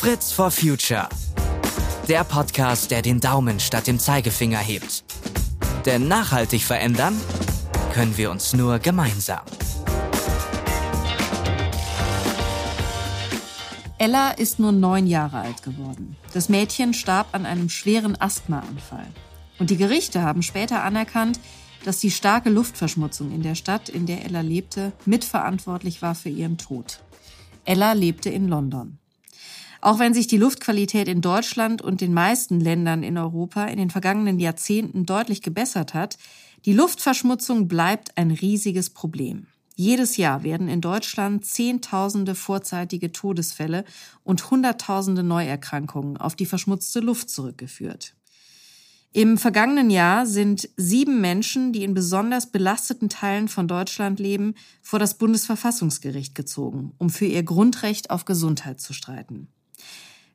Fritz for Future. Der Podcast, der den Daumen statt dem Zeigefinger hebt. Denn nachhaltig verändern können wir uns nur gemeinsam. Ella ist nur neun Jahre alt geworden. Das Mädchen starb an einem schweren Asthmaanfall. Und die Gerichte haben später anerkannt, dass die starke Luftverschmutzung in der Stadt, in der Ella lebte, mitverantwortlich war für ihren Tod. Ella lebte in London. Auch wenn sich die Luftqualität in Deutschland und den meisten Ländern in Europa in den vergangenen Jahrzehnten deutlich gebessert hat, die Luftverschmutzung bleibt ein riesiges Problem. Jedes Jahr werden in Deutschland Zehntausende vorzeitige Todesfälle und Hunderttausende Neuerkrankungen auf die verschmutzte Luft zurückgeführt. Im vergangenen Jahr sind sieben Menschen, die in besonders belasteten Teilen von Deutschland leben, vor das Bundesverfassungsgericht gezogen, um für ihr Grundrecht auf Gesundheit zu streiten.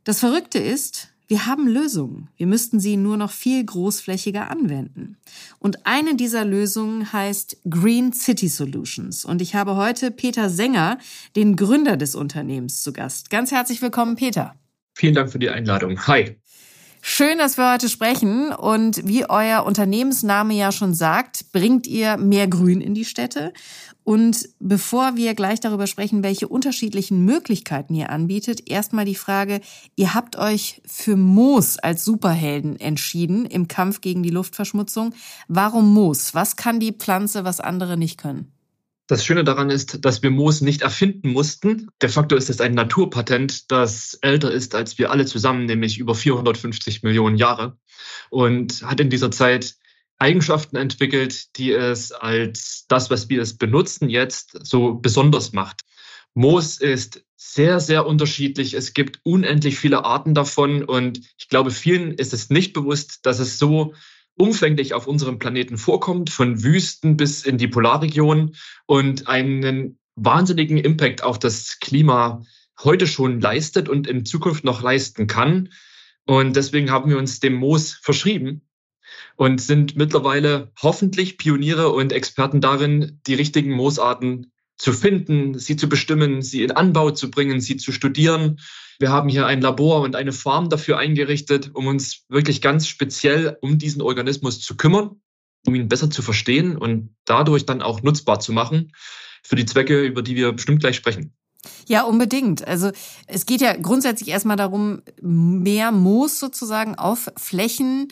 Das Verrückte ist, wir haben Lösungen. Wir müssten sie nur noch viel großflächiger anwenden. Und eine dieser Lösungen heißt Green City Solutions. Und ich habe heute Peter Sänger, den Gründer des Unternehmens, zu Gast. Ganz herzlich willkommen, Peter. Vielen Dank für die Einladung. Hi. Schön, dass wir heute sprechen. Und wie euer Unternehmensname ja schon sagt, bringt ihr mehr Grün in die Städte. Und bevor wir gleich darüber sprechen, welche unterschiedlichen Möglichkeiten ihr anbietet, erstmal die Frage, ihr habt euch für Moos als Superhelden entschieden im Kampf gegen die Luftverschmutzung. Warum Moos? Was kann die Pflanze, was andere nicht können? Das Schöne daran ist, dass wir Moos nicht erfinden mussten. De facto ist es ein Naturpatent, das älter ist als wir alle zusammen, nämlich über 450 Millionen Jahre und hat in dieser Zeit Eigenschaften entwickelt, die es als das, was wir es benutzen jetzt, so besonders macht. Moos ist sehr, sehr unterschiedlich. Es gibt unendlich viele Arten davon und ich glaube, vielen ist es nicht bewusst, dass es so umfänglich auf unserem Planeten vorkommt, von Wüsten bis in die Polarregion und einen wahnsinnigen Impact auf das Klima heute schon leistet und in Zukunft noch leisten kann. Und deswegen haben wir uns dem Moos verschrieben und sind mittlerweile hoffentlich Pioniere und Experten darin, die richtigen Moosarten zu finden, sie zu bestimmen, sie in Anbau zu bringen, sie zu studieren wir haben hier ein Labor und eine Farm dafür eingerichtet, um uns wirklich ganz speziell um diesen Organismus zu kümmern, um ihn besser zu verstehen und dadurch dann auch nutzbar zu machen für die Zwecke, über die wir bestimmt gleich sprechen. Ja, unbedingt. Also es geht ja grundsätzlich erstmal darum, mehr Moos sozusagen auf Flächen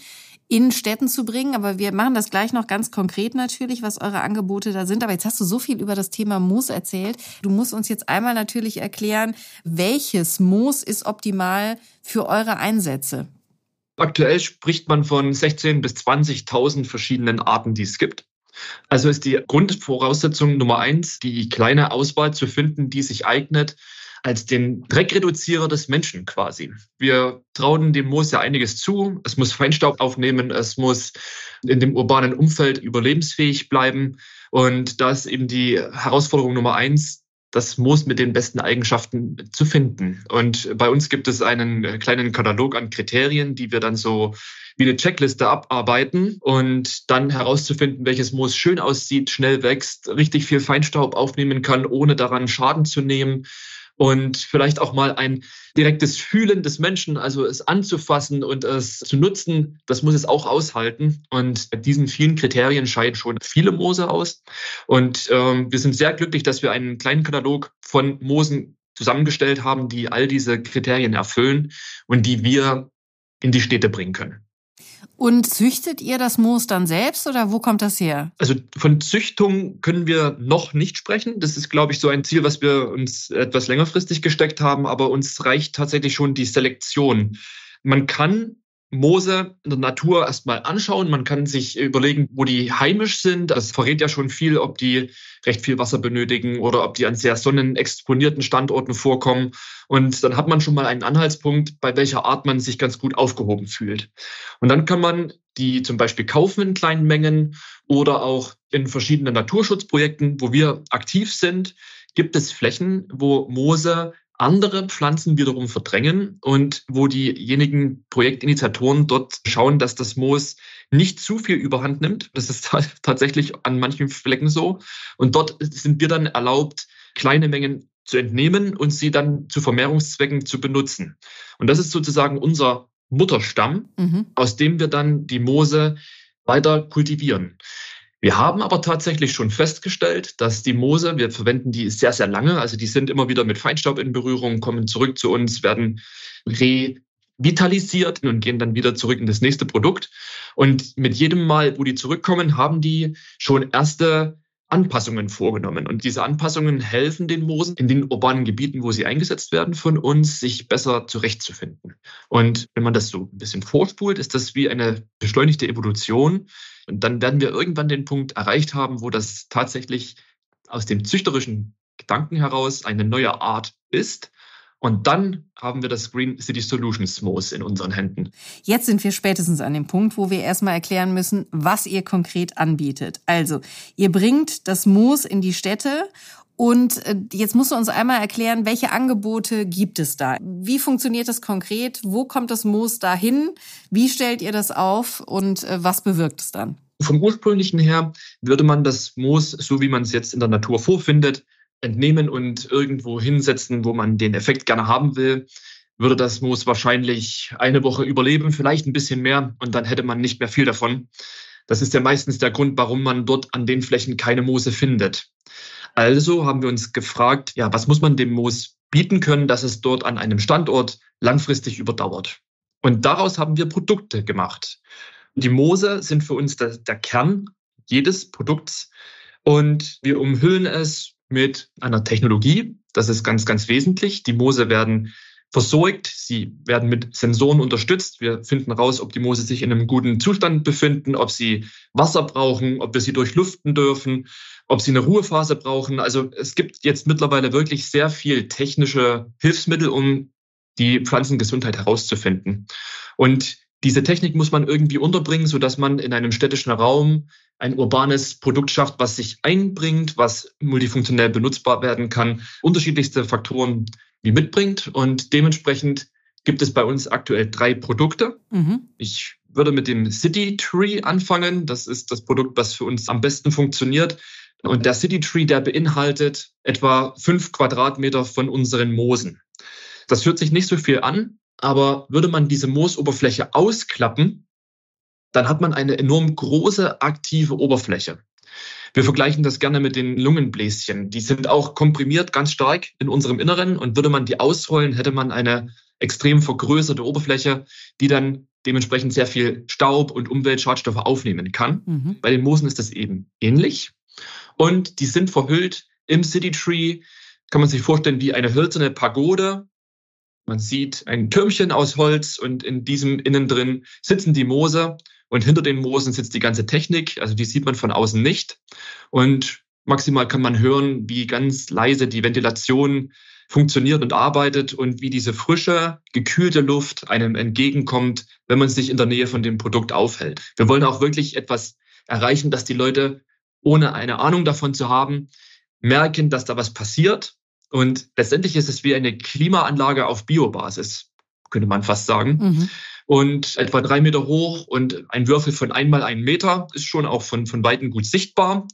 in Städten zu bringen. Aber wir machen das gleich noch ganz konkret natürlich, was eure Angebote da sind. Aber jetzt hast du so viel über das Thema Moos erzählt. Du musst uns jetzt einmal natürlich erklären, welches Moos ist optimal für eure Einsätze. Aktuell spricht man von 16.000 bis 20.000 verschiedenen Arten, die es gibt. Also ist die Grundvoraussetzung Nummer eins, die kleine Auswahl zu finden, die sich eignet als den Dreckreduzierer des Menschen quasi. Wir trauen dem Moos ja einiges zu. Es muss Feinstaub aufnehmen, es muss in dem urbanen Umfeld überlebensfähig bleiben. Und da ist eben die Herausforderung Nummer eins, das Moos mit den besten Eigenschaften zu finden. Und bei uns gibt es einen kleinen Katalog an Kriterien, die wir dann so wie eine Checkliste abarbeiten und dann herauszufinden, welches Moos schön aussieht, schnell wächst, richtig viel Feinstaub aufnehmen kann, ohne daran Schaden zu nehmen und vielleicht auch mal ein direktes Fühlen des Menschen, also es anzufassen und es zu nutzen, das muss es auch aushalten. Und diesen vielen Kriterien scheiden schon viele Moose aus. Und ähm, wir sind sehr glücklich, dass wir einen kleinen Katalog von Moosen zusammengestellt haben, die all diese Kriterien erfüllen und die wir in die Städte bringen können. Und züchtet ihr das Moos dann selbst oder wo kommt das her? Also von Züchtung können wir noch nicht sprechen. Das ist, glaube ich, so ein Ziel, was wir uns etwas längerfristig gesteckt haben, aber uns reicht tatsächlich schon die Selektion. Man kann Moose in der Natur erstmal anschauen. Man kann sich überlegen, wo die heimisch sind. Das verrät ja schon viel, ob die recht viel Wasser benötigen oder ob die an sehr sonnenexponierten Standorten vorkommen. Und dann hat man schon mal einen Anhaltspunkt, bei welcher Art man sich ganz gut aufgehoben fühlt. Und dann kann man die zum Beispiel kaufen in kleinen Mengen oder auch in verschiedenen Naturschutzprojekten, wo wir aktiv sind, gibt es Flächen, wo Moose andere Pflanzen wiederum verdrängen und wo diejenigen Projektinitiatoren dort schauen, dass das Moos nicht zu viel überhand nimmt. Das ist tatsächlich an manchen Flecken so. Und dort sind wir dann erlaubt, kleine Mengen zu entnehmen und sie dann zu Vermehrungszwecken zu benutzen. Und das ist sozusagen unser Mutterstamm, mhm. aus dem wir dann die Moose weiter kultivieren. Wir haben aber tatsächlich schon festgestellt, dass die Moose, wir verwenden die sehr, sehr lange, also die sind immer wieder mit Feinstaub in Berührung, kommen zurück zu uns, werden revitalisiert und gehen dann wieder zurück in das nächste Produkt. Und mit jedem Mal, wo die zurückkommen, haben die schon erste Anpassungen vorgenommen. Und diese Anpassungen helfen den Moosen in den urbanen Gebieten, wo sie eingesetzt werden, von uns, sich besser zurechtzufinden. Und wenn man das so ein bisschen vorspult, ist das wie eine beschleunigte Evolution. Und dann werden wir irgendwann den Punkt erreicht haben, wo das tatsächlich aus dem züchterischen Gedanken heraus eine neue Art ist und dann haben wir das Green City Solutions Moos in unseren Händen. Jetzt sind wir spätestens an dem Punkt, wo wir erstmal erklären müssen, was ihr konkret anbietet. Also, ihr bringt das Moos in die Städte und äh, jetzt musst du uns einmal erklären, welche Angebote gibt es da? Wie funktioniert das konkret? Wo kommt das Moos dahin? Wie stellt ihr das auf und äh, was bewirkt es dann? Vom ursprünglichen her würde man das Moos, so wie man es jetzt in der Natur vorfindet, entnehmen und irgendwo hinsetzen, wo man den Effekt gerne haben will, würde das Moos wahrscheinlich eine Woche überleben, vielleicht ein bisschen mehr und dann hätte man nicht mehr viel davon. Das ist ja meistens der Grund, warum man dort an den Flächen keine Moose findet. Also haben wir uns gefragt, ja, was muss man dem Moos bieten können, dass es dort an einem Standort langfristig überdauert? Und daraus haben wir Produkte gemacht. Die Moose sind für uns der, der Kern jedes Produkts und wir umhüllen es mit einer Technologie. Das ist ganz, ganz wesentlich. Die Moose werden versorgt, sie werden mit Sensoren unterstützt. Wir finden raus, ob die Moose sich in einem guten Zustand befinden, ob sie Wasser brauchen, ob wir sie durchlüften dürfen, ob sie eine Ruhephase brauchen. Also es gibt jetzt mittlerweile wirklich sehr viel technische Hilfsmittel, um die Pflanzengesundheit herauszufinden. Und diese Technik muss man irgendwie unterbringen, so dass man in einem städtischen Raum ein urbanes Produkt schafft, was sich einbringt, was multifunktionell benutzbar werden kann, unterschiedlichste Faktoren wie mitbringt. Und dementsprechend gibt es bei uns aktuell drei Produkte. Mhm. Ich würde mit dem City Tree anfangen. Das ist das Produkt, was für uns am besten funktioniert. Und der City Tree, der beinhaltet etwa fünf Quadratmeter von unseren Moosen. Das hört sich nicht so viel an, aber würde man diese Moosoberfläche ausklappen, dann hat man eine enorm große aktive Oberfläche. Wir vergleichen das gerne mit den Lungenbläschen. Die sind auch komprimiert ganz stark in unserem Inneren und würde man die ausrollen, hätte man eine extrem vergrößerte Oberfläche, die dann dementsprechend sehr viel Staub und Umweltschadstoffe aufnehmen kann. Mhm. Bei den Moosen ist das eben ähnlich. Und die sind verhüllt im City Tree, kann man sich vorstellen, wie eine hölzerne Pagode man sieht ein Türmchen aus Holz und in diesem innen drin sitzen die Moose und hinter den Moosen sitzt die ganze Technik. Also die sieht man von außen nicht. Und maximal kann man hören, wie ganz leise die Ventilation funktioniert und arbeitet und wie diese frische, gekühlte Luft einem entgegenkommt, wenn man sich in der Nähe von dem Produkt aufhält. Wir wollen auch wirklich etwas erreichen, dass die Leute, ohne eine Ahnung davon zu haben, merken, dass da was passiert und letztendlich ist es wie eine Klimaanlage auf Biobasis, könnte man fast sagen. Mhm. Und etwa drei Meter hoch und ein Würfel von einmal einen Meter ist schon auch von, von Weitem gut sichtbar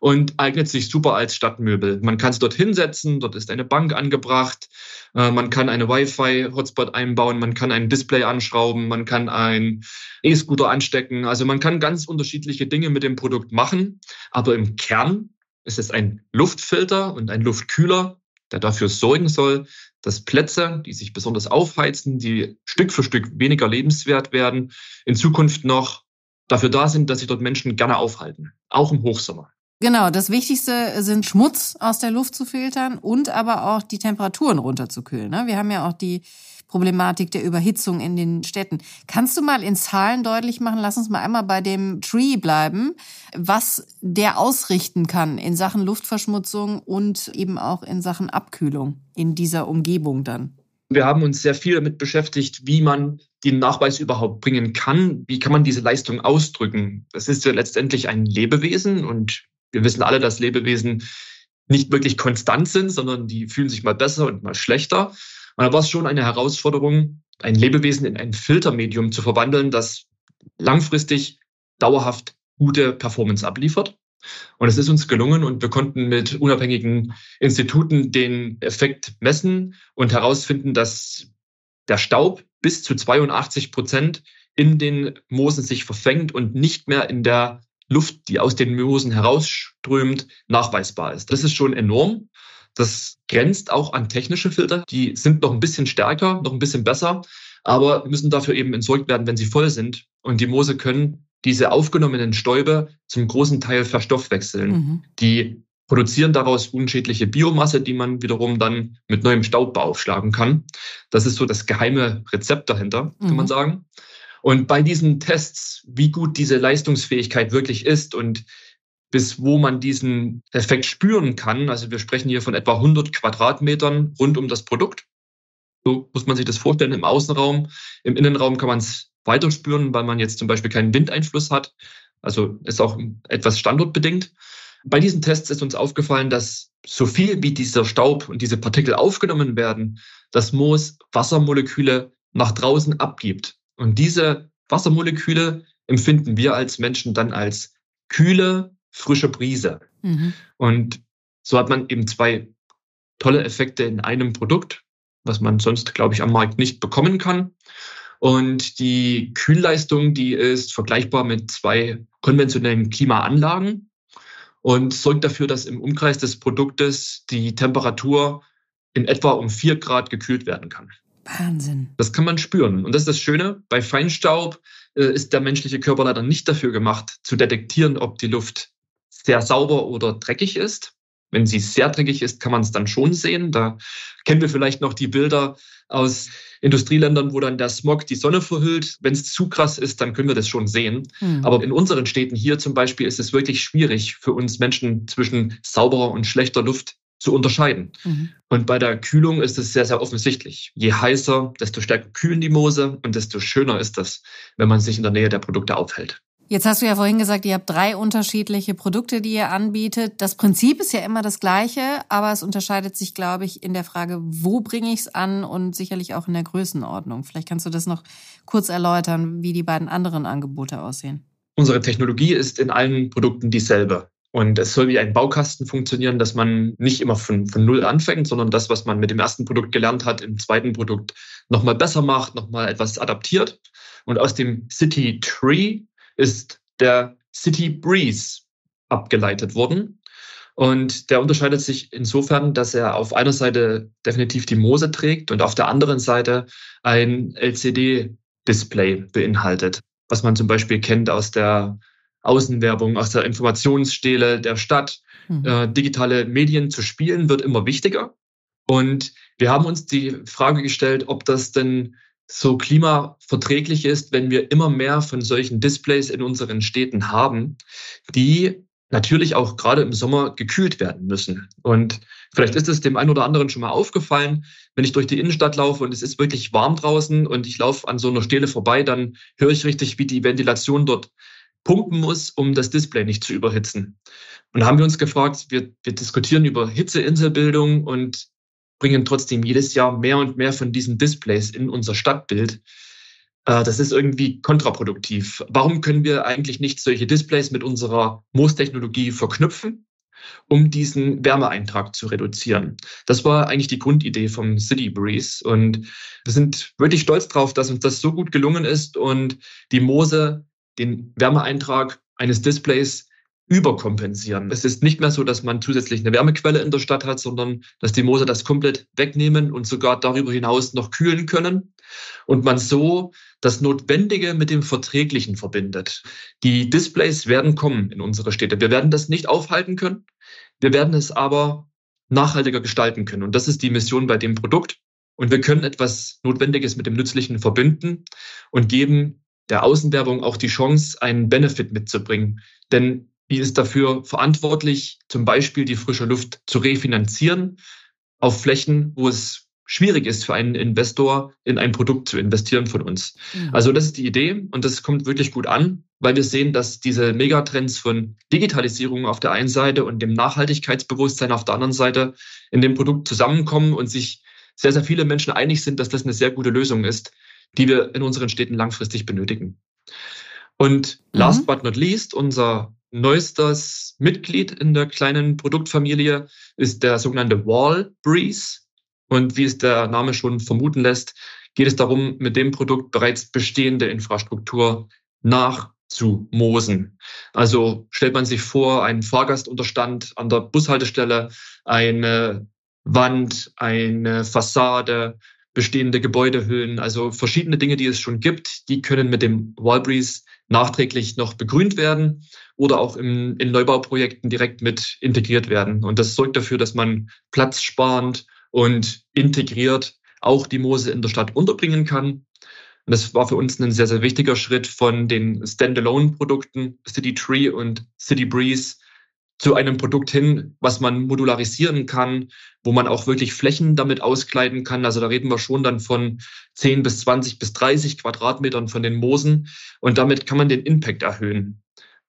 und eignet sich super als Stadtmöbel. Man kann es dort hinsetzen, dort ist eine Bank angebracht, äh, man kann eine Wi-Fi-Hotspot einbauen, man kann ein Display anschrauben, man kann ein E-Scooter anstecken. Also man kann ganz unterschiedliche Dinge mit dem Produkt machen, aber im Kern ist es ein Luftfilter und ein Luftkühler, der dafür sorgen soll, dass Plätze, die sich besonders aufheizen, die Stück für Stück weniger lebenswert werden, in Zukunft noch dafür da sind, dass sich dort Menschen gerne aufhalten, auch im Hochsommer. Genau, das Wichtigste sind Schmutz aus der Luft zu filtern und aber auch die Temperaturen runterzukühlen. Ne? Wir haben ja auch die Problematik der Überhitzung in den Städten. Kannst du mal in Zahlen deutlich machen, lass uns mal einmal bei dem Tree bleiben, was der ausrichten kann in Sachen Luftverschmutzung und eben auch in Sachen Abkühlung in dieser Umgebung dann? Wir haben uns sehr viel damit beschäftigt, wie man den Nachweis überhaupt bringen kann. Wie kann man diese Leistung ausdrücken? Das ist ja letztendlich ein Lebewesen und wir wissen alle, dass Lebewesen nicht wirklich konstant sind, sondern die fühlen sich mal besser und mal schlechter. Und da war es schon eine Herausforderung, ein Lebewesen in ein Filtermedium zu verwandeln, das langfristig dauerhaft gute Performance abliefert. Und es ist uns gelungen und wir konnten mit unabhängigen Instituten den Effekt messen und herausfinden, dass der Staub bis zu 82 Prozent in den Moosen sich verfängt und nicht mehr in der Luft, die aus den Moosen herausströmt, nachweisbar ist. Das ist schon enorm. Das grenzt auch an technische Filter. Die sind noch ein bisschen stärker, noch ein bisschen besser, aber müssen dafür eben entsorgt werden, wenn sie voll sind. Und die Moose können diese aufgenommenen Stäube zum großen Teil verstoffwechseln. Mhm. Die produzieren daraus unschädliche Biomasse, die man wiederum dann mit neuem Staub beaufschlagen kann. Das ist so das geheime Rezept dahinter, kann mhm. man sagen. Und bei diesen Tests, wie gut diese Leistungsfähigkeit wirklich ist und bis wo man diesen Effekt spüren kann, also wir sprechen hier von etwa 100 Quadratmetern rund um das Produkt. So muss man sich das vorstellen im Außenraum. Im Innenraum kann man es weiter spüren, weil man jetzt zum Beispiel keinen Windeinfluss hat. Also ist auch etwas standortbedingt. Bei diesen Tests ist uns aufgefallen, dass so viel wie dieser Staub und diese Partikel aufgenommen werden, das Moos Wassermoleküle nach draußen abgibt. Und diese Wassermoleküle empfinden wir als Menschen dann als kühle, frische Brise. Mhm. Und so hat man eben zwei tolle Effekte in einem Produkt, was man sonst, glaube ich, am Markt nicht bekommen kann. Und die Kühlleistung, die ist vergleichbar mit zwei konventionellen Klimaanlagen und sorgt dafür, dass im Umkreis des Produktes die Temperatur in etwa um vier Grad gekühlt werden kann. Wahnsinn. Das kann man spüren. Und das ist das Schöne. Bei Feinstaub äh, ist der menschliche Körper leider nicht dafür gemacht, zu detektieren, ob die Luft sehr sauber oder dreckig ist. Wenn sie sehr dreckig ist, kann man es dann schon sehen. Da kennen wir vielleicht noch die Bilder aus Industrieländern, wo dann der Smog die Sonne verhüllt. Wenn es zu krass ist, dann können wir das schon sehen. Mhm. Aber in unseren Städten hier zum Beispiel ist es wirklich schwierig für uns Menschen zwischen sauberer und schlechter Luft zu unterscheiden. Mhm. Und bei der Kühlung ist es sehr, sehr offensichtlich. Je heißer, desto stärker kühlen die Moose und desto schöner ist das, wenn man sich in der Nähe der Produkte aufhält. Jetzt hast du ja vorhin gesagt, ihr habt drei unterschiedliche Produkte, die ihr anbietet. Das Prinzip ist ja immer das gleiche, aber es unterscheidet sich, glaube ich, in der Frage, wo bringe ich es an und sicherlich auch in der Größenordnung. Vielleicht kannst du das noch kurz erläutern, wie die beiden anderen Angebote aussehen. Unsere Technologie ist in allen Produkten dieselbe. Und es soll wie ein Baukasten funktionieren, dass man nicht immer von, von Null anfängt, sondern das, was man mit dem ersten Produkt gelernt hat, im zweiten Produkt nochmal besser macht, nochmal etwas adaptiert. Und aus dem City Tree ist der City Breeze abgeleitet worden. Und der unterscheidet sich insofern, dass er auf einer Seite definitiv die Moose trägt und auf der anderen Seite ein LCD-Display beinhaltet, was man zum Beispiel kennt aus der Außenwerbung, aus der Informationsstele der Stadt. Mhm. Äh, digitale Medien zu spielen wird immer wichtiger. Und wir haben uns die Frage gestellt, ob das denn so klimaverträglich ist, wenn wir immer mehr von solchen Displays in unseren Städten haben, die natürlich auch gerade im Sommer gekühlt werden müssen. Und vielleicht ist es dem einen oder anderen schon mal aufgefallen, wenn ich durch die Innenstadt laufe und es ist wirklich warm draußen und ich laufe an so einer Stele vorbei, dann höre ich richtig, wie die Ventilation dort pumpen muss, um das Display nicht zu überhitzen. Und da haben wir uns gefragt, wir, wir diskutieren über Hitzeinselbildung und bringen trotzdem jedes Jahr mehr und mehr von diesen Displays in unser Stadtbild. Äh, das ist irgendwie kontraproduktiv. Warum können wir eigentlich nicht solche Displays mit unserer Moos-Technologie verknüpfen, um diesen Wärmeeintrag zu reduzieren? Das war eigentlich die Grundidee vom City Breeze. Und wir sind wirklich stolz drauf, dass uns das so gut gelungen ist und die Moose den Wärmeeintrag eines Displays überkompensieren. Es ist nicht mehr so, dass man zusätzlich eine Wärmequelle in der Stadt hat, sondern dass die Moose das komplett wegnehmen und sogar darüber hinaus noch kühlen können und man so das Notwendige mit dem Verträglichen verbindet. Die Displays werden kommen in unsere Städte. Wir werden das nicht aufhalten können. Wir werden es aber nachhaltiger gestalten können. Und das ist die Mission bei dem Produkt. Und wir können etwas Notwendiges mit dem Nützlichen verbinden und geben der Außenwerbung auch die Chance, einen Benefit mitzubringen. Denn die ist dafür verantwortlich, zum Beispiel die frische Luft zu refinanzieren auf Flächen, wo es schwierig ist für einen Investor, in ein Produkt zu investieren von uns. Mhm. Also das ist die Idee und das kommt wirklich gut an, weil wir sehen, dass diese Megatrends von Digitalisierung auf der einen Seite und dem Nachhaltigkeitsbewusstsein auf der anderen Seite in dem Produkt zusammenkommen und sich sehr, sehr viele Menschen einig sind, dass das eine sehr gute Lösung ist, die wir in unseren Städten langfristig benötigen. Und last mhm. but not least, unser neuestes Mitglied in der kleinen Produktfamilie ist der sogenannte Wall Breeze. Und wie es der Name schon vermuten lässt, geht es darum, mit dem Produkt bereits bestehende Infrastruktur nachzumoosen. Also stellt man sich vor, ein Fahrgastunterstand an der Bushaltestelle, eine Wand, eine Fassade, bestehende Gebäudehüllen, also verschiedene Dinge, die es schon gibt, die können mit dem Wallbreeze nachträglich noch begrünt werden oder auch im, in Neubauprojekten direkt mit integriert werden. Und das sorgt dafür, dass man platzsparend und integriert auch die Moose in der Stadt unterbringen kann. Und das war für uns ein sehr, sehr wichtiger Schritt von den Standalone-Produkten City Tree und City Breeze zu einem Produkt hin, was man modularisieren kann, wo man auch wirklich Flächen damit auskleiden kann. Also da reden wir schon dann von 10 bis 20 bis 30 Quadratmetern von den Moosen. Und damit kann man den Impact erhöhen.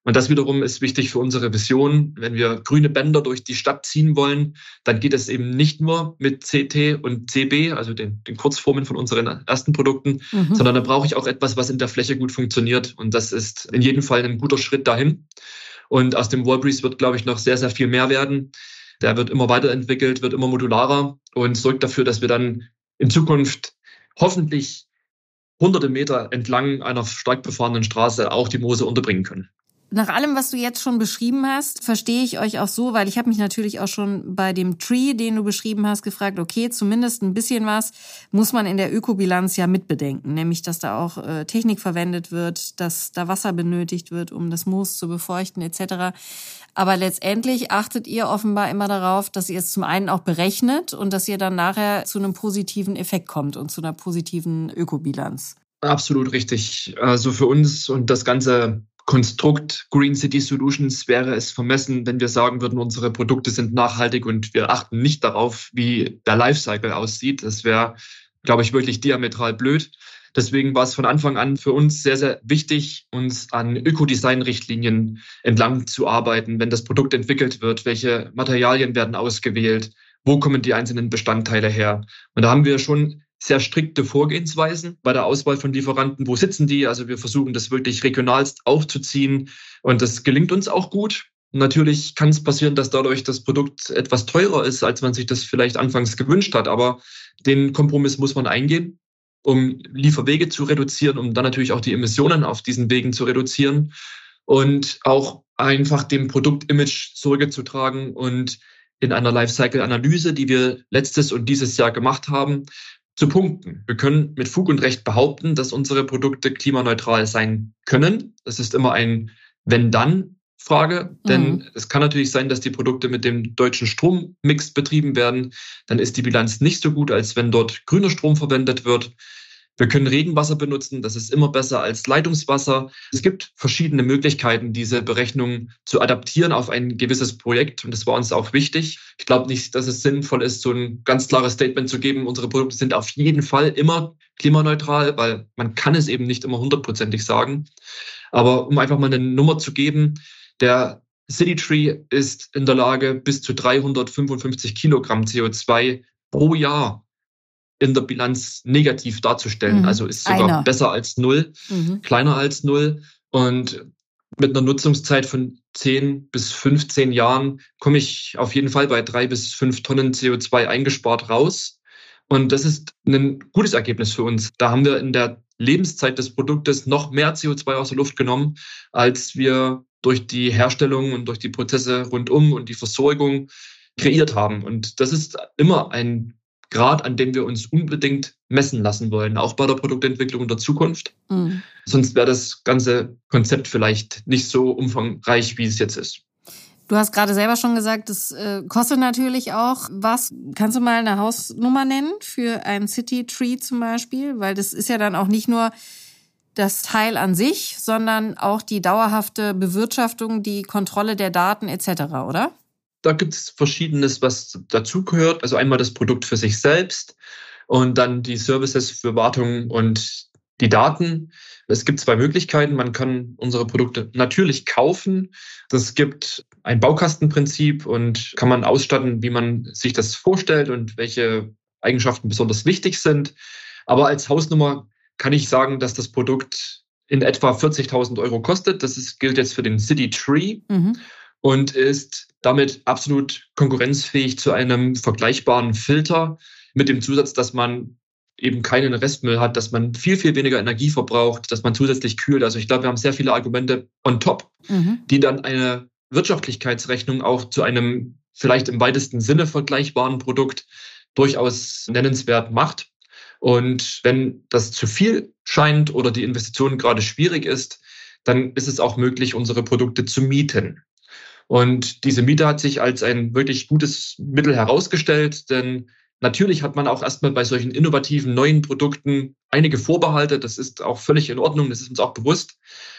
Und das wiederum ist wichtig für unsere Vision. Wenn wir grüne Bänder durch die Stadt ziehen wollen, dann geht es eben nicht nur mit CT und CB, also den, den Kurzformen von unseren ersten Produkten, mhm. sondern da brauche ich auch etwas, was in der Fläche gut funktioniert. Und das ist in jedem Fall ein guter Schritt dahin. Und aus dem Wallbreeze wird, glaube ich, noch sehr, sehr viel mehr werden. Der wird immer weiterentwickelt, wird immer modularer und sorgt dafür, dass wir dann in Zukunft hoffentlich hunderte Meter entlang einer stark befahrenen Straße auch die Moose unterbringen können. Nach allem, was du jetzt schon beschrieben hast, verstehe ich euch auch so, weil ich habe mich natürlich auch schon bei dem Tree, den du beschrieben hast, gefragt, okay, zumindest ein bisschen was muss man in der Ökobilanz ja mitbedenken, nämlich dass da auch äh, Technik verwendet wird, dass da Wasser benötigt wird, um das Moos zu befeuchten etc. Aber letztendlich achtet ihr offenbar immer darauf, dass ihr es zum einen auch berechnet und dass ihr dann nachher zu einem positiven Effekt kommt und zu einer positiven Ökobilanz. Absolut richtig. Also für uns und das ganze Konstrukt Green City Solutions wäre es vermessen, wenn wir sagen würden, unsere Produkte sind nachhaltig und wir achten nicht darauf, wie der Lifecycle aussieht. Das wäre, glaube ich, wirklich diametral blöd. Deswegen war es von Anfang an für uns sehr, sehr wichtig, uns an Ökodesign-Richtlinien entlang zu arbeiten, wenn das Produkt entwickelt wird, welche Materialien werden ausgewählt, wo kommen die einzelnen Bestandteile her. Und da haben wir schon sehr strikte Vorgehensweisen bei der Auswahl von Lieferanten. Wo sitzen die? Also wir versuchen das wirklich regionalst aufzuziehen und das gelingt uns auch gut. Natürlich kann es passieren, dass dadurch das Produkt etwas teurer ist, als man sich das vielleicht anfangs gewünscht hat. Aber den Kompromiss muss man eingehen, um Lieferwege zu reduzieren, um dann natürlich auch die Emissionen auf diesen Wegen zu reduzieren und auch einfach dem Produktimage Sorge zu tragen und in einer Lifecycle-Analyse, die wir letztes und dieses Jahr gemacht haben, zu punkten. Wir können mit Fug und Recht behaupten, dass unsere Produkte klimaneutral sein können. Das ist immer ein Wenn-Dann Frage, denn mhm. es kann natürlich sein, dass die Produkte mit dem deutschen Strommix betrieben werden. Dann ist die Bilanz nicht so gut, als wenn dort grüner Strom verwendet wird. Wir können Regenwasser benutzen, das ist immer besser als Leitungswasser. Es gibt verschiedene Möglichkeiten, diese Berechnungen zu adaptieren auf ein gewisses Projekt und das war uns auch wichtig. Ich glaube nicht, dass es sinnvoll ist, so ein ganz klares Statement zu geben, unsere Produkte sind auf jeden Fall immer klimaneutral, weil man kann es eben nicht immer hundertprozentig sagen. Aber um einfach mal eine Nummer zu geben, der City Tree ist in der Lage, bis zu 355 Kilogramm CO2 pro Jahr in der Bilanz negativ darzustellen. Mhm. Also ist sogar Einer. besser als null, mhm. kleiner als null. Und mit einer Nutzungszeit von 10 bis 15 Jahren komme ich auf jeden Fall bei drei bis fünf Tonnen CO2 eingespart raus. Und das ist ein gutes Ergebnis für uns. Da haben wir in der Lebenszeit des Produktes noch mehr CO2 aus der Luft genommen, als wir durch die Herstellung und durch die Prozesse rundum und die Versorgung kreiert haben. Und das ist immer ein Grad, an dem wir uns unbedingt messen lassen wollen, auch bei der Produktentwicklung in der Zukunft. Mhm. Sonst wäre das ganze Konzept vielleicht nicht so umfangreich, wie es jetzt ist. Du hast gerade selber schon gesagt, das äh, kostet natürlich auch was. Kannst du mal eine Hausnummer nennen für ein City Tree zum Beispiel? Weil das ist ja dann auch nicht nur das Teil an sich, sondern auch die dauerhafte Bewirtschaftung, die Kontrolle der Daten etc., oder? Da gibt es Verschiedenes, was dazugehört. Also einmal das Produkt für sich selbst und dann die Services für Wartung und die Daten. Es gibt zwei Möglichkeiten. Man kann unsere Produkte natürlich kaufen. Das gibt ein Baukastenprinzip und kann man ausstatten, wie man sich das vorstellt und welche Eigenschaften besonders wichtig sind. Aber als Hausnummer kann ich sagen, dass das Produkt in etwa 40.000 Euro kostet. Das ist, gilt jetzt für den City Tree mhm. und ist damit absolut konkurrenzfähig zu einem vergleichbaren Filter mit dem Zusatz, dass man eben keinen Restmüll hat, dass man viel, viel weniger Energie verbraucht, dass man zusätzlich kühlt. Also ich glaube, wir haben sehr viele Argumente on top, mhm. die dann eine Wirtschaftlichkeitsrechnung auch zu einem vielleicht im weitesten Sinne vergleichbaren Produkt durchaus nennenswert macht. Und wenn das zu viel scheint oder die Investition gerade schwierig ist, dann ist es auch möglich, unsere Produkte zu mieten. Und diese Miete hat sich als ein wirklich gutes Mittel herausgestellt, denn natürlich hat man auch erstmal bei solchen innovativen neuen Produkten einige Vorbehalte. Das ist auch völlig in Ordnung, das ist uns auch bewusst.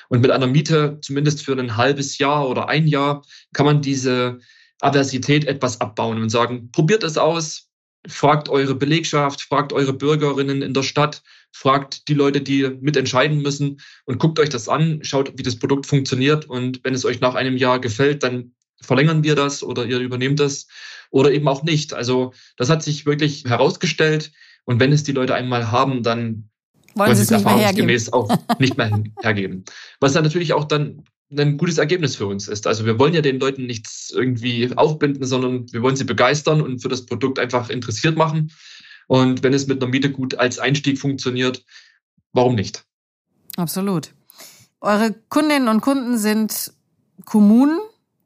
Und mit einer Miete, zumindest für ein halbes Jahr oder ein Jahr, kann man diese Aversität etwas abbauen und sagen, probiert es aus, Fragt eure Belegschaft, fragt eure Bürgerinnen in der Stadt, fragt die Leute, die mitentscheiden müssen und guckt euch das an, schaut, wie das Produkt funktioniert und wenn es euch nach einem Jahr gefällt, dann verlängern wir das oder ihr übernehmt das oder eben auch nicht. Also das hat sich wirklich herausgestellt und wenn es die Leute einmal haben, dann wollen, wollen sie es erfahrungsgemäß auch nicht mehr hergeben. Was dann natürlich auch dann ein gutes Ergebnis für uns ist. Also wir wollen ja den Leuten nichts irgendwie aufbinden, sondern wir wollen sie begeistern und für das Produkt einfach interessiert machen. Und wenn es mit einer Miete gut als Einstieg funktioniert, warum nicht? Absolut. Eure Kundinnen und Kunden sind Kommunen,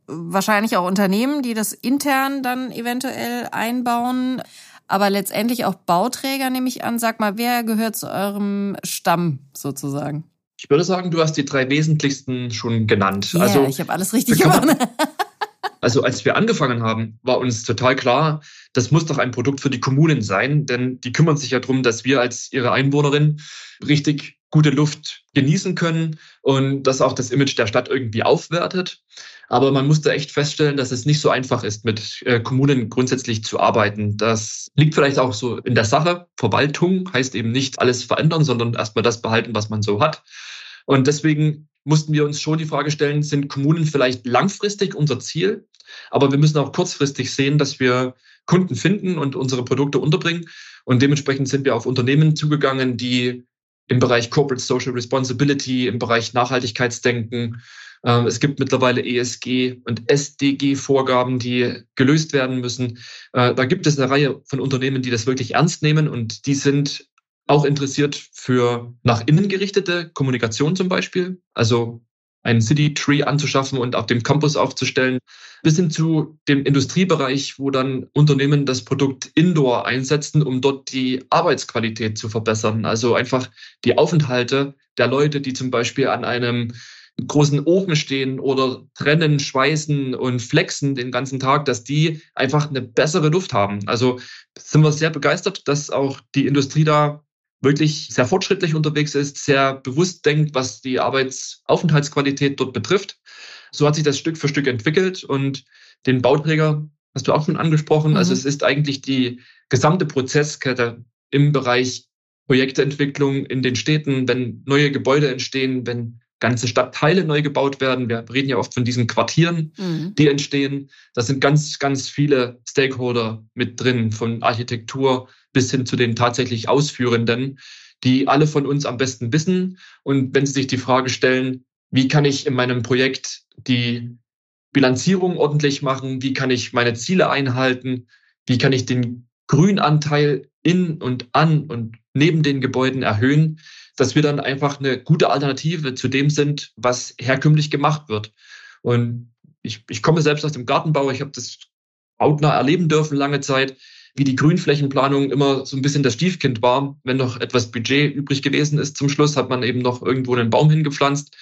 wahrscheinlich auch Unternehmen, die das intern dann eventuell einbauen, aber letztendlich auch Bauträger, nehme ich an. Sag mal, wer gehört zu eurem Stamm sozusagen? Ich würde sagen, du hast die drei wesentlichsten schon genannt. Yeah, also ich habe alles richtig gemacht. Also als wir angefangen haben, war uns total klar, das muss doch ein Produkt für die Kommunen sein, denn die kümmern sich ja darum, dass wir als ihre Einwohnerin richtig gute Luft genießen können und das auch das Image der Stadt irgendwie aufwertet. Aber man musste echt feststellen, dass es nicht so einfach ist, mit äh, Kommunen grundsätzlich zu arbeiten. Das liegt vielleicht auch so in der Sache. Verwaltung heißt eben nicht alles verändern, sondern erstmal das behalten, was man so hat. Und deswegen mussten wir uns schon die Frage stellen, sind Kommunen vielleicht langfristig unser Ziel? Aber wir müssen auch kurzfristig sehen, dass wir Kunden finden und unsere Produkte unterbringen. Und dementsprechend sind wir auf Unternehmen zugegangen, die im Bereich Corporate Social Responsibility, im Bereich Nachhaltigkeitsdenken. Ähm, es gibt mittlerweile ESG und SDG-Vorgaben, die gelöst werden müssen. Äh, da gibt es eine Reihe von Unternehmen, die das wirklich ernst nehmen und die sind auch interessiert für nach innen gerichtete Kommunikation zum Beispiel. Also einen City Tree anzuschaffen und auf dem Campus aufzustellen, bis hin zu dem Industriebereich, wo dann Unternehmen das Produkt Indoor einsetzen, um dort die Arbeitsqualität zu verbessern. Also einfach die Aufenthalte der Leute, die zum Beispiel an einem großen Ofen stehen oder trennen, schweißen und flexen den ganzen Tag, dass die einfach eine bessere Luft haben. Also sind wir sehr begeistert, dass auch die Industrie da wirklich sehr fortschrittlich unterwegs ist, sehr bewusst denkt, was die Arbeitsaufenthaltsqualität dort betrifft. So hat sich das Stück für Stück entwickelt und den Bauträger hast du auch schon angesprochen. Mhm. Also es ist eigentlich die gesamte Prozesskette im Bereich Projektentwicklung in den Städten, wenn neue Gebäude entstehen, wenn ganze Stadtteile neu gebaut werden. Wir reden ja oft von diesen Quartieren, mhm. die entstehen. Da sind ganz, ganz viele Stakeholder mit drin, von Architektur bis hin zu den tatsächlich Ausführenden, die alle von uns am besten wissen. Und wenn Sie sich die Frage stellen, wie kann ich in meinem Projekt die Bilanzierung ordentlich machen? Wie kann ich meine Ziele einhalten? Wie kann ich den Grünanteil in und an und neben den Gebäuden erhöhen? dass wir dann einfach eine gute Alternative zu dem sind, was herkömmlich gemacht wird. Und ich, ich komme selbst aus dem Gartenbau, ich habe das hautnah erleben dürfen lange Zeit, wie die Grünflächenplanung immer so ein bisschen das Stiefkind war. Wenn noch etwas Budget übrig gewesen ist zum Schluss, hat man eben noch irgendwo einen Baum hingepflanzt.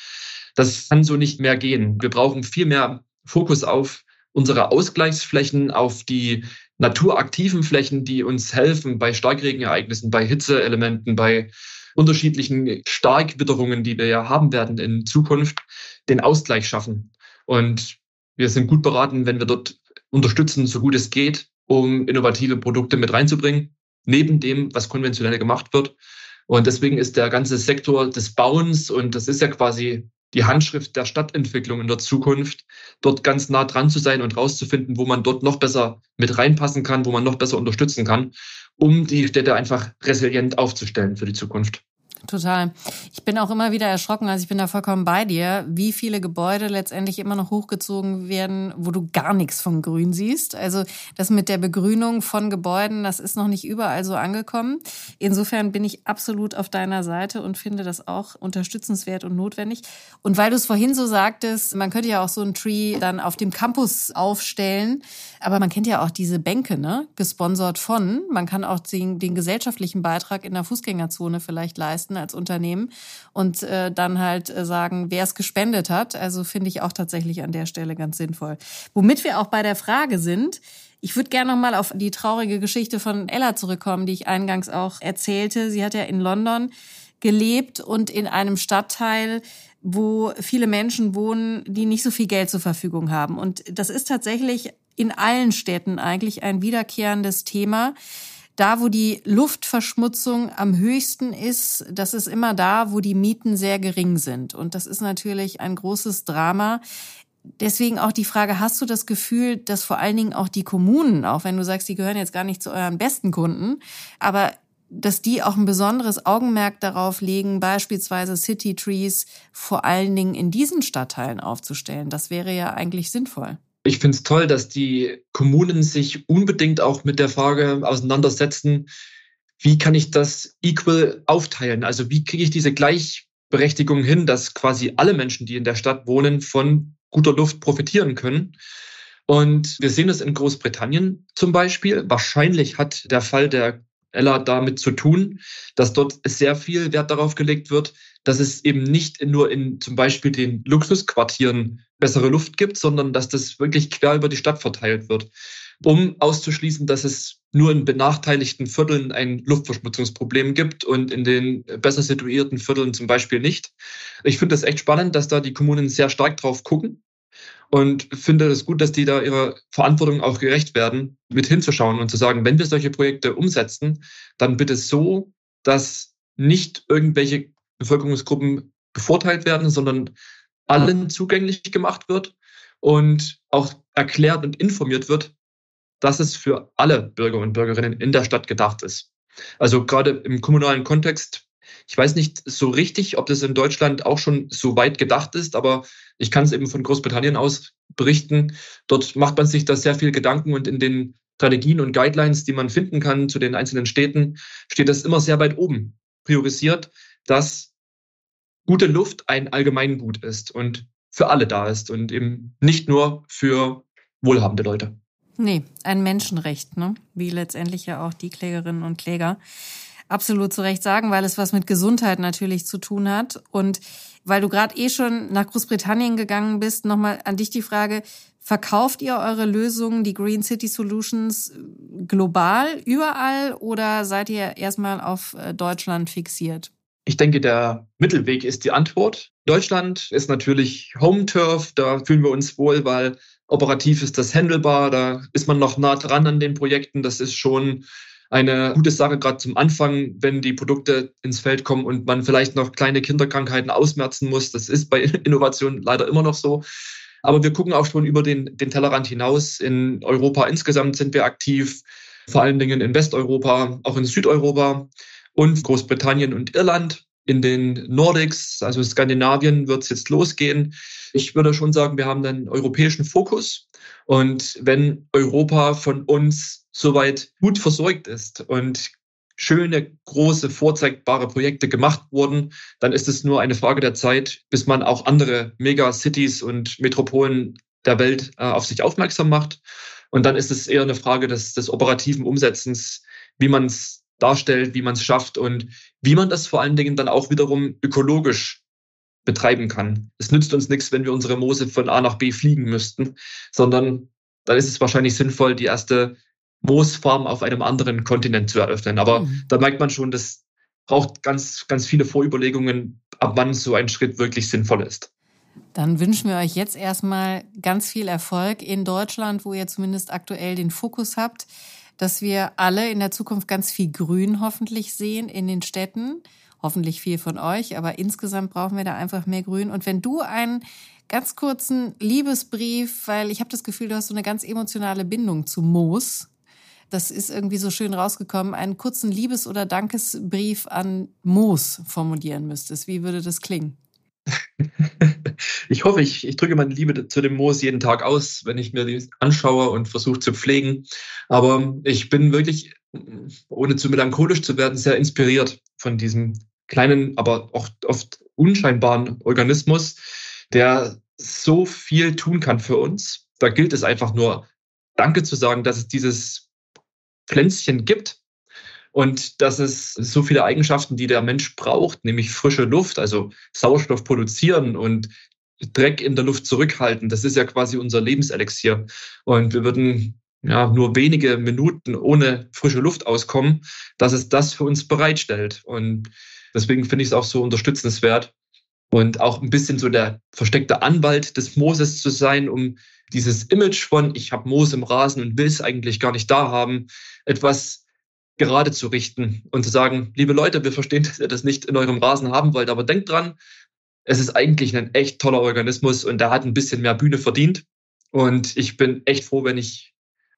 Das kann so nicht mehr gehen. Wir brauchen viel mehr Fokus auf unsere Ausgleichsflächen, auf die naturaktiven Flächen, die uns helfen bei Starkregenereignissen, bei Hitzeelementen, bei unterschiedlichen Starkwitterungen, die wir ja haben werden in Zukunft, den Ausgleich schaffen. Und wir sind gut beraten, wenn wir dort unterstützen, so gut es geht, um innovative Produkte mit reinzubringen, neben dem, was konventionell gemacht wird. Und deswegen ist der ganze Sektor des Bauens, und das ist ja quasi die Handschrift der Stadtentwicklung in der Zukunft, dort ganz nah dran zu sein und rauszufinden, wo man dort noch besser mit reinpassen kann, wo man noch besser unterstützen kann, um die Städte einfach resilient aufzustellen für die Zukunft. Total. Ich bin auch immer wieder erschrocken, also ich bin da vollkommen bei dir, wie viele Gebäude letztendlich immer noch hochgezogen werden, wo du gar nichts von Grün siehst. Also das mit der Begrünung von Gebäuden, das ist noch nicht überall so angekommen. Insofern bin ich absolut auf deiner Seite und finde das auch unterstützenswert und notwendig. Und weil du es vorhin so sagtest, man könnte ja auch so ein Tree dann auf dem Campus aufstellen, aber man kennt ja auch diese Bänke, ne? Gesponsert von. Man kann auch den, den gesellschaftlichen Beitrag in der Fußgängerzone vielleicht leisten als Unternehmen und äh, dann halt äh, sagen, wer es gespendet hat. Also finde ich auch tatsächlich an der Stelle ganz sinnvoll. Womit wir auch bei der Frage sind, ich würde gerne noch mal auf die traurige Geschichte von Ella zurückkommen, die ich eingangs auch erzählte. Sie hat ja in London gelebt und in einem Stadtteil, wo viele Menschen wohnen, die nicht so viel Geld zur Verfügung haben. Und das ist tatsächlich in allen Städten eigentlich ein wiederkehrendes Thema. Da, wo die Luftverschmutzung am höchsten ist, das ist immer da, wo die Mieten sehr gering sind. Und das ist natürlich ein großes Drama. Deswegen auch die Frage, hast du das Gefühl, dass vor allen Dingen auch die Kommunen, auch wenn du sagst, die gehören jetzt gar nicht zu euren besten Kunden, aber dass die auch ein besonderes Augenmerk darauf legen, beispielsweise City Trees vor allen Dingen in diesen Stadtteilen aufzustellen. Das wäre ja eigentlich sinnvoll. Ich finde es toll, dass die Kommunen sich unbedingt auch mit der Frage auseinandersetzen, wie kann ich das equal aufteilen? Also wie kriege ich diese Gleichberechtigung hin, dass quasi alle Menschen, die in der Stadt wohnen, von guter Luft profitieren können? Und wir sehen es in Großbritannien zum Beispiel. Wahrscheinlich hat der Fall der Ella damit zu tun, dass dort sehr viel Wert darauf gelegt wird, dass es eben nicht nur in zum Beispiel den Luxusquartieren bessere Luft gibt, sondern dass das wirklich quer über die Stadt verteilt wird, um auszuschließen, dass es nur in benachteiligten Vierteln ein Luftverschmutzungsproblem gibt und in den besser situierten Vierteln zum Beispiel nicht. Ich finde das echt spannend, dass da die Kommunen sehr stark drauf gucken und finde es gut, dass die da ihrer Verantwortung auch gerecht werden, mit hinzuschauen und zu sagen, wenn wir solche Projekte umsetzen, dann bitte so, dass nicht irgendwelche Bevölkerungsgruppen bevorteilt werden, sondern allen zugänglich gemacht wird und auch erklärt und informiert wird, dass es für alle Bürger und Bürgerinnen in der Stadt gedacht ist. Also gerade im kommunalen Kontext, ich weiß nicht so richtig, ob das in Deutschland auch schon so weit gedacht ist, aber ich kann es eben von Großbritannien aus berichten. Dort macht man sich da sehr viel Gedanken und in den Strategien und Guidelines, die man finden kann zu den einzelnen Städten, steht das immer sehr weit oben priorisiert, dass gute Luft ein Allgemeingut ist und für alle da ist und eben nicht nur für wohlhabende Leute. Nee, ein Menschenrecht, ne? wie letztendlich ja auch die Klägerinnen und Kläger absolut zu Recht sagen, weil es was mit Gesundheit natürlich zu tun hat. Und weil du gerade eh schon nach Großbritannien gegangen bist, nochmal an dich die Frage, verkauft ihr eure Lösungen, die Green City Solutions, global, überall oder seid ihr erstmal auf äh, Deutschland fixiert? Ich denke, der Mittelweg ist die Antwort. Deutschland ist natürlich Home Turf, da fühlen wir uns wohl, weil operativ ist das handelbar, da ist man noch nah dran an den Projekten. Das ist schon eine gute Sache, gerade zum Anfang, wenn die Produkte ins Feld kommen und man vielleicht noch kleine Kinderkrankheiten ausmerzen muss. Das ist bei Innovation leider immer noch so. Aber wir gucken auch schon über den, den Tellerrand hinaus. In Europa insgesamt sind wir aktiv, vor allen Dingen in Westeuropa, auch in Südeuropa und Großbritannien und Irland. In den Nordics, also Skandinavien, wird es jetzt losgehen. Ich würde schon sagen, wir haben einen europäischen Fokus. Und wenn Europa von uns soweit gut versorgt ist und schöne, große, vorzeigbare Projekte gemacht wurden, dann ist es nur eine Frage der Zeit, bis man auch andere Megacities und Metropolen der Welt äh, auf sich aufmerksam macht. Und dann ist es eher eine Frage des, des operativen Umsetzens, wie man es darstellt, wie man es schafft und wie man das vor allen Dingen dann auch wiederum ökologisch betreiben kann. Es nützt uns nichts, wenn wir unsere Moose von A nach B fliegen müssten, sondern dann ist es wahrscheinlich sinnvoll, die erste Moosfarm auf einem anderen Kontinent zu eröffnen. Aber mhm. da merkt man schon, das braucht ganz, ganz viele Vorüberlegungen, ab wann so ein Schritt wirklich sinnvoll ist. Dann wünschen wir euch jetzt erstmal ganz viel Erfolg in Deutschland, wo ihr zumindest aktuell den Fokus habt dass wir alle in der Zukunft ganz viel Grün hoffentlich sehen in den Städten. Hoffentlich viel von euch, aber insgesamt brauchen wir da einfach mehr Grün. Und wenn du einen ganz kurzen Liebesbrief, weil ich habe das Gefühl, du hast so eine ganz emotionale Bindung zu Moos, das ist irgendwie so schön rausgekommen, einen kurzen Liebes- oder Dankesbrief an Moos formulieren müsstest. Wie würde das klingen? ich hoffe, ich, ich drücke meine Liebe zu dem Moos jeden Tag aus, wenn ich mir die anschaue und versuche zu pflegen. Aber ich bin wirklich, ohne zu melancholisch zu werden, sehr inspiriert von diesem kleinen, aber auch oft unscheinbaren Organismus, der so viel tun kann für uns. Da gilt es einfach nur, Danke zu sagen, dass es dieses Pflänzchen gibt und dass es so viele Eigenschaften, die der Mensch braucht, nämlich frische Luft, also Sauerstoff produzieren und Dreck in der Luft zurückhalten. Das ist ja quasi unser Lebenselixier. Und wir würden ja nur wenige Minuten ohne frische Luft auskommen, dass es das für uns bereitstellt. Und deswegen finde ich es auch so unterstützenswert und auch ein bisschen so der versteckte Anwalt des Mooses zu sein, um dieses Image von ich habe Moos im Rasen und will es eigentlich gar nicht da haben, etwas gerade zu richten und zu sagen, liebe Leute, wir verstehen, dass ihr das nicht in eurem Rasen haben wollt, aber denkt dran, es ist eigentlich ein echt toller Organismus und der hat ein bisschen mehr Bühne verdient. Und ich bin echt froh, wenn ich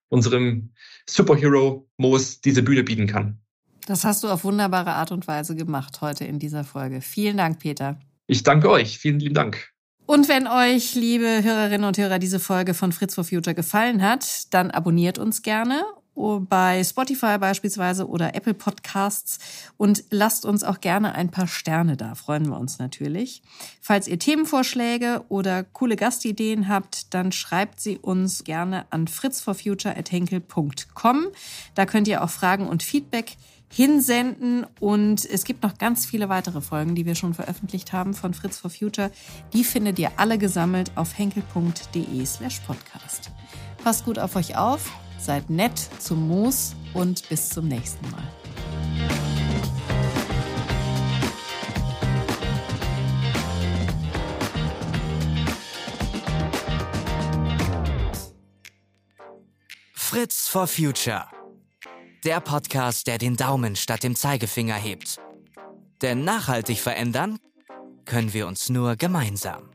unserem Superhero Moos diese Bühne bieten kann. Das hast du auf wunderbare Art und Weise gemacht heute in dieser Folge. Vielen Dank, Peter. Ich danke euch. Vielen lieben Dank. Und wenn euch, liebe Hörerinnen und Hörer, diese Folge von Fritz for Future gefallen hat, dann abonniert uns gerne bei Spotify beispielsweise oder Apple Podcasts und lasst uns auch gerne ein paar Sterne da, freuen wir uns natürlich. Falls ihr Themenvorschläge oder coole Gastideen habt, dann schreibt sie uns gerne an fritzforfuture.henkel.com. Da könnt ihr auch Fragen und Feedback hinsenden und es gibt noch ganz viele weitere Folgen, die wir schon veröffentlicht haben von Fritz for Future. Die findet ihr alle gesammelt auf henkel.de slash podcast. Passt gut auf euch auf Seid nett zum Moos und bis zum nächsten Mal. Fritz for Future. Der Podcast, der den Daumen statt dem Zeigefinger hebt. Denn nachhaltig verändern können wir uns nur gemeinsam.